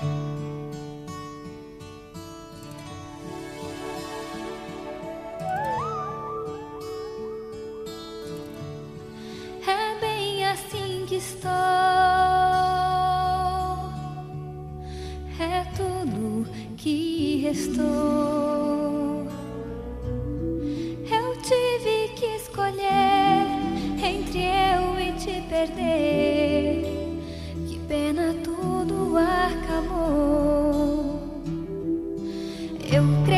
É bem assim que estou. É tudo que restou. Eu tive que escolher entre eu e te perder. Acabou. Eu cresci